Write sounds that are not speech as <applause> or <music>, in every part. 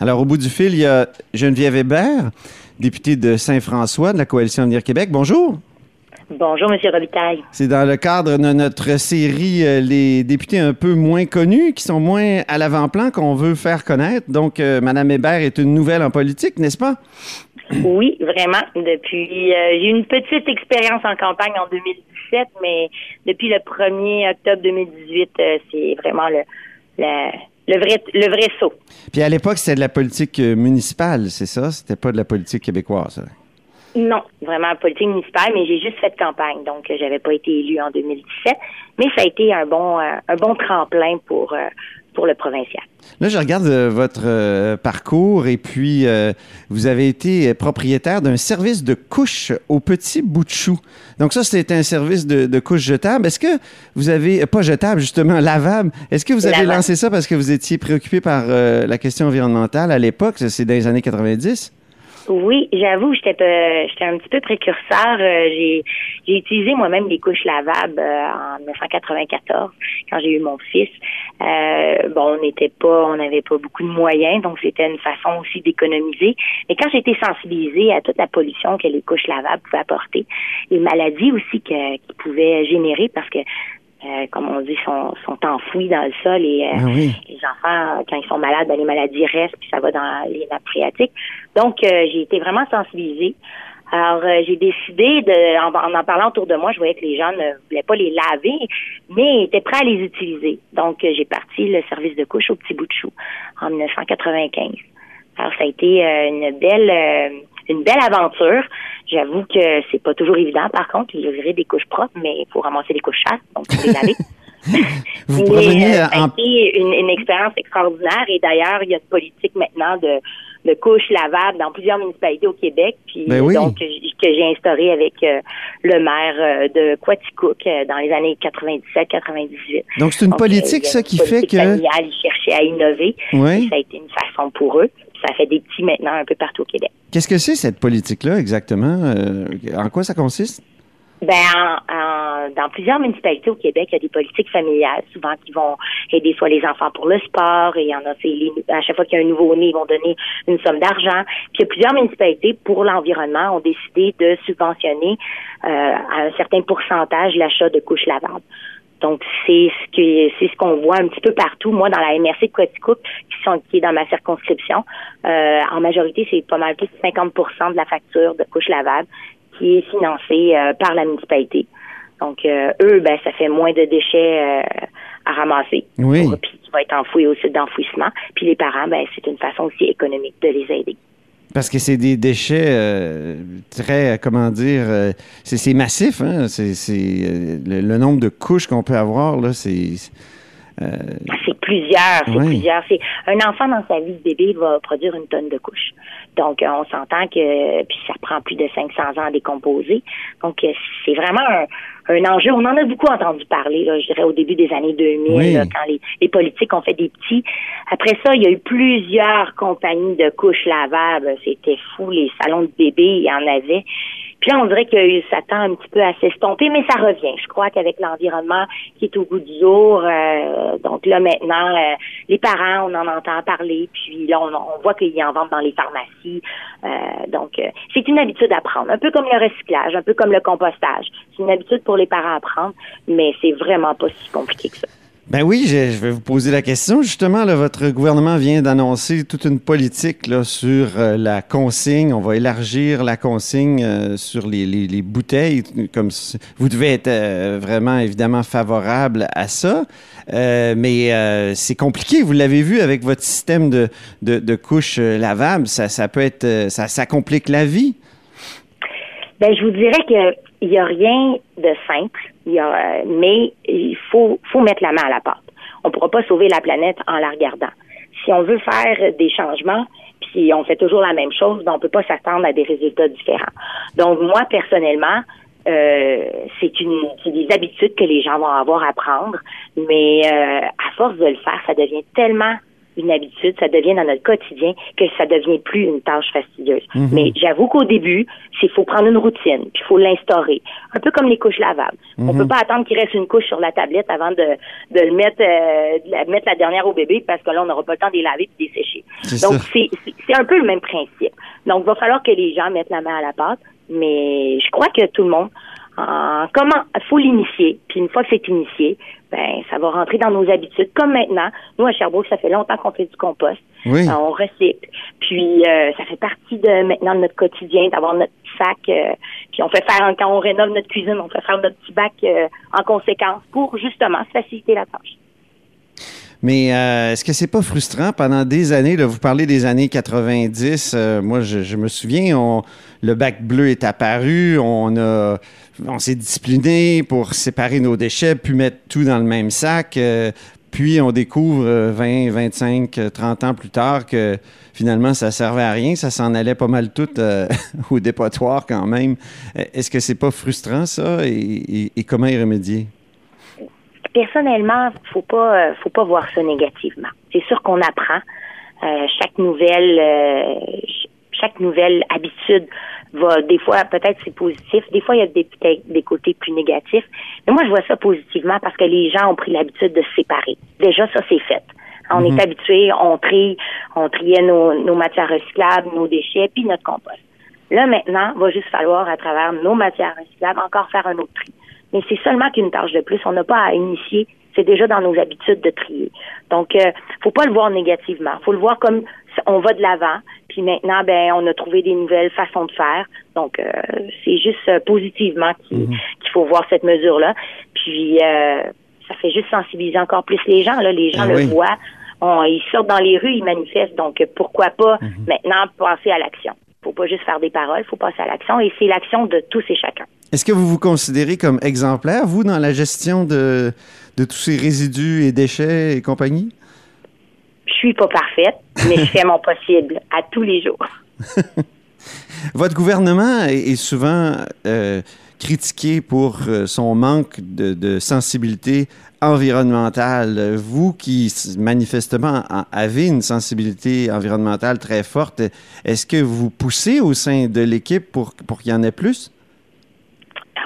Alors, au bout du fil, il y a Geneviève Hébert, députée de Saint-François de la Coalition Avenir Québec. Bonjour. Bonjour, M. Robitaille. C'est dans le cadre de notre série euh, Les députés un peu moins connus, qui sont moins à l'avant-plan, qu'on veut faire connaître. Donc, euh, Mme Hébert est une nouvelle en politique, n'est-ce pas? <clears throat> Oui, vraiment. Depuis, euh, j'ai eu une petite expérience en campagne en 2017, mais depuis le 1er octobre 2018, c'est vraiment le, le, vrai, le vrai saut. Puis à l'époque, c'était de la politique municipale, c'est ça? C'était pas de la politique québécoise? Non, vraiment politique municipale, mais j'ai juste fait campagne, donc j'avais pas été élue en 2017. Mais ça a été un bon, euh, un bon tremplin pour euh, pour le provincial. Là, je regarde euh, votre parcours et puis vous avez été propriétaire d'un service de couche au petit bout de chou. Donc ça, c'était un service de, de couche jetable. Est-ce que vous avez, pas jetable justement, lavable, est-ce que vous avez lancé ça parce que vous étiez préoccupé par la question environnementale à l'époque, c'est dans les années 90? Oui, j'avoue, j'étais j'étais un petit peu précurseur. Euh, j'ai j'ai utilisé moi-même des couches lavables euh, en 1994 quand j'ai eu mon fils. Euh, bon, on n'était pas, on n'avait pas beaucoup de moyens, donc c'était une façon aussi d'économiser. Mais quand j'ai été sensibilisée à toute la pollution que les couches lavables pouvaient apporter, les maladies aussi qu'ils pouvaient générer, parce que euh, comme on dit, sont, sont enfouis dans le sol et euh, ah les enfants, quand ils sont malades, ben, les maladies restent puis ça va dans les nappes phréatiques. Donc, euh, j'ai été vraiment sensibilisée. Alors, j'ai décidé de, en, en, parlant autour de moi, je voyais que les gens ne voulaient pas les laver, mais étaient prêts à les utiliser. Donc, j'ai parti le service de couche au petit bout de chou en 1995. Alors, ça a été une belle, une belle aventure. J'avoue que c'est pas toujours évident. Par contre, il y des couches propres, mais il faut ramasser les couches chasses, donc il faut les laver. Vous mais, euh, en... une, une expérience extraordinaire et d'ailleurs, il y a une politique maintenant de, de couches lavables dans plusieurs municipalités au Québec, puis ben donc que j'ai instauré avec euh, le maire euh, de Quaticook dans les années 97-98. Donc c'est une politique ça qui fait que familiale, ils cherchaient à innover. ça a été une façon pour eux. Ça fait des petits maintenant un peu partout au Québec. Qu'est-ce que c'est cette politique-là exactement? Euh, en quoi ça consiste? Ben, en, dans plusieurs municipalités au Québec, il y a des politiques familiales, souvent qui vont aider soit les enfants pour le sport, et il y en a, les, à chaque fois qu'il y a un nouveau-né, ils vont donner une somme d'argent. Puis il y a plusieurs municipalités pour l'environnement ont décidé de subventionner euh, à un certain pourcentage l'achat de couches lavables. Donc, c'est ce que c'est ce qu'on voit un petit peu partout. Moi, dans la MRC de Quaticook, qui sont qui est dans ma circonscription, euh, en majorité, c'est pas mal plus de 50 de la facture de couches lavables qui est financée euh, par la municipalité. Donc, euh, eux, ben, ça fait moins de déchets à ramasser. Oui. Puis qui va être enfoui au site d'enfouissement. Puis les parents, ben, c'est une façon aussi économique de les aider. Parce que c'est des déchets euh, très, comment dire, euh, c'est massif. Hein? C'est le, nombre de couches qu'on peut avoir là, c'est. Euh, c'est plusieurs, c'est plusieurs. C'est un enfant dans sa vie de bébé va produire une tonne de couches. Donc on s'entend que puis ça prend plus de 500 ans à décomposer. Donc c'est vraiment un, un enjeu. On en a beaucoup entendu parler, là, je dirais, au début des années 2000, quand les, politiques ont fait des petits. Après ça, il y a eu plusieurs compagnies de couches lavables. C'était fou, les salons de bébés, il y en avait. Puis là, on dirait que ça tend un petit peu à s'estomper, mais ça revient. Je crois qu'avec l'environnement qui est au goût du jour, euh, donc là maintenant, euh, les parents, on en entend parler, puis là, on, voit qu'il y en vendent dans les pharmacies. Euh, donc, c'est une habitude à prendre, un peu comme le recyclage, un peu comme le compostage. C'est une habitude pour les parents à prendre, mais c'est vraiment pas si compliqué que ça. Ben oui, je, vais vous poser la question. Justement, votre gouvernement vient d'annoncer toute une politique sur euh, la consigne. On va élargir la consigne euh, sur les, les, bouteilles. Comme vous devez être euh, vraiment évidemment favorable à ça, mais c'est compliqué. Vous l'avez vu avec votre système de, de, couches lavables. Ça, ça peut être, ça, ça complique la vie. Ben, je vous dirais qu'il n'y a rien de simple, il y a, mais il faut, faut mettre la main à la pâte. On ne pourra pas sauver la planète en la regardant. Si on veut faire des changements, puis on fait toujours la même chose, ben on ne peut pas s'attendre à des résultats différents. Donc, moi, personnellement, euh, c'est une des habitudes que les gens vont avoir à prendre, mais euh, à force de le faire, ça devient tellement une habitude, ça devient dans notre quotidien, que ça devient plus une tâche fastidieuse. Mhm. Mais j'avoue qu'au début, c'est faut prendre une routine, puis il faut l'instaurer. Un peu comme les couches lavables. On Mhm. peut pas attendre qu'il reste une couche sur la tablette avant de, de le mettre, euh, de la, mettre la dernière au bébé parce que là, on n'aura pas le temps de les laver et de les sécher. Donc, c'est un peu le même principe. Donc, il va falloir que les gens mettent la main à la pâte, mais je crois que tout le monde, en comment, faut l'initier. Puis une fois que c'est initié, ben ça va rentrer dans nos habitudes. Comme maintenant, nous à Sherbrooke, ça fait longtemps qu'on fait du compost. Oui. Euh, on recycle. Puis euh, ça fait partie de maintenant de notre quotidien d'avoir notre petit sac. euh, puis on fait faire quand on rénove notre cuisine, on fait faire notre petit bac euh, en conséquence pour justement faciliter la tâche. Mais euh, est-ce que c'est pas frustrant pendant des années, vous parlez des années 90, euh, moi je, me souviens, on, le bac bleu est apparu, on s'est discipliné pour séparer nos déchets, puis mettre tout dans le même sac, euh, puis on découvre euh, 20, 25, euh, 30 ans plus tard que finalement ça servait à rien, ça s'en allait pas mal tout <laughs> au dépotoir quand même. Est-ce que c'est pas frustrant ça? Et comment y remédier? Personnellement, faut pas, euh, faut pas voir ça négativement. C'est sûr qu'on apprend. Euh, chaque nouvelle, euh, ch- chaque nouvelle habitude va, des fois, peut-être c'est positif, des fois il y a des, côtés plus négatifs. Mais moi, je vois ça positivement parce que les gens ont pris l'habitude de se séparer. Déjà, ça c'est fait. On est habitué, on trie, on triait nos, nos matières recyclables, nos déchets, puis notre compost. Là, maintenant, va juste falloir, à travers nos matières recyclables, encore faire un autre tri. Mais c'est seulement qu'une tâche de plus. On n'a pas à initier. C'est déjà dans nos habitudes de trier. Donc, euh, faut pas le voir négativement. Faut le voir comme on va de l'avant. Puis maintenant, ben, on a trouvé des nouvelles façons de faire. Donc, euh, c'est juste euh, positivement qu'il qu'il faut voir cette mesure-là. Puis, euh, ça fait juste sensibiliser encore plus les gens. Là, les gens Ah le oui. voient. On- ils sortent dans les rues, ils manifestent. Donc, pourquoi pas maintenant passer à l'action? Faut pas juste faire des paroles, faut passer à l'action. Et c'est l'action de tous et chacun. Est-ce que vous vous considérez comme exemplaire, vous, dans la gestion de, de tous ces résidus et déchets et compagnie? Je suis pas parfaite, mais je fais mon possible à tous les jours. <laughs> Votre gouvernement est souvent euh, critiqué pour euh, son manque de, de sensibilité environnementale. Vous qui manifestement avez une sensibilité environnementale très forte, est-ce que vous poussez au sein de l'équipe pour, pour qu'il y en ait plus?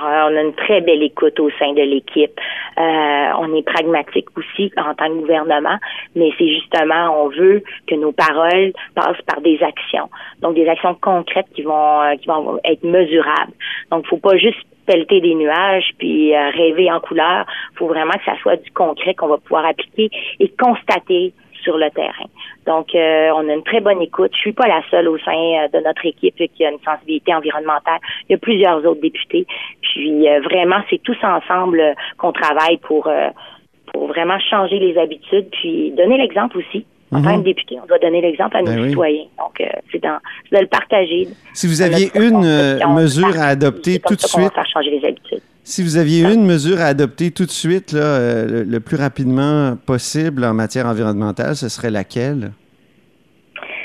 On a une très belle écoute au sein de l'équipe. Euh, on est pragmatique aussi en tant que gouvernement, mais c'est justement, on veut que nos paroles passent par des actions. Donc, des actions concrètes qui vont, euh, qui vont être mesurables. Donc, faut pas juste pelleter des nuages puis euh, rêver en couleur. faut vraiment que ça soit du concret qu'on va pouvoir appliquer et constater sur le terrain. Donc, euh, on a une très bonne écoute. Je suis pas la seule au sein euh, de notre équipe qui a une sensibilité environnementale. Il y a plusieurs autres députés. Puis, euh, vraiment, c'est tous ensemble qu'on travaille pour euh, pour vraiment changer les habitudes, puis donner l'exemple aussi. En Mhm. tant que député, on doit donner l'exemple à nos Ben oui. citoyens. Donc, c'est dans- c'est de le partager. Si vous aviez une mesure à adopter tout de suite, faire changer les habitudes. Si vous aviez une mesure à adopter tout de suite, euh, le plus rapidement possible en matière environnementale, ce serait laquelle?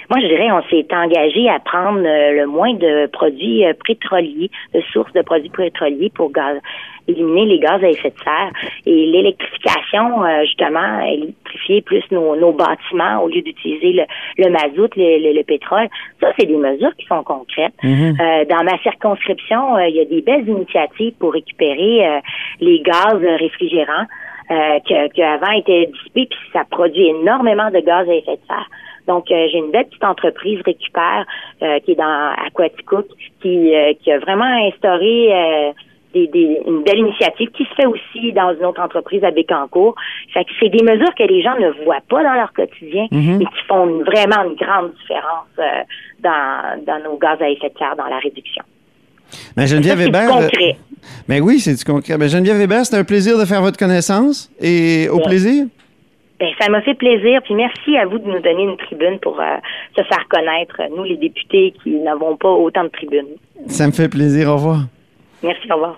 Moi, je dirais, on s'est engagé à prendre euh, le moins de produits euh, pétroliers, de sources de produits pétroliers pour gaz, éliminer les gaz à effet de serre. Et l'électrification, euh, justement, électrifier plus nos, nos bâtiments au lieu d'utiliser le, le mazout, le, le- le pétrole, ça, c'est des mesures qui sont concrètes. Euh, dans ma circonscription, il y a des belles initiatives pour récupérer euh, les gaz réfrigérants euh, que- qui avant étaient dissipés, puis ça produit énormément de gaz à effet de serre. Donc, euh, j'ai une belle petite entreprise récupère euh, qui est dans Aquaticook, qui, euh, qui a vraiment instauré des, des- une belle initiative qui se fait aussi dans une autre entreprise à Bécancourt. Fait que c'est des mesures que les gens ne voient pas dans leur quotidien Mhm. et qui font une- vraiment une grande différence dans, dans nos gaz à effet de serre, dans la réduction. Ça, Geneviève Hébert. euh, concret. Ben oui, c'est du concret. Ben, Geneviève Hébert, c'est un plaisir de faire votre connaissance et au Ouais. plaisir. Ben, ça m'a fait plaisir. Puis merci à vous de nous donner une tribune pour euh, se faire connaître, nous les députés qui n'avons pas autant de tribunes. Ça me fait plaisir. Au revoir. Merci, au revoir.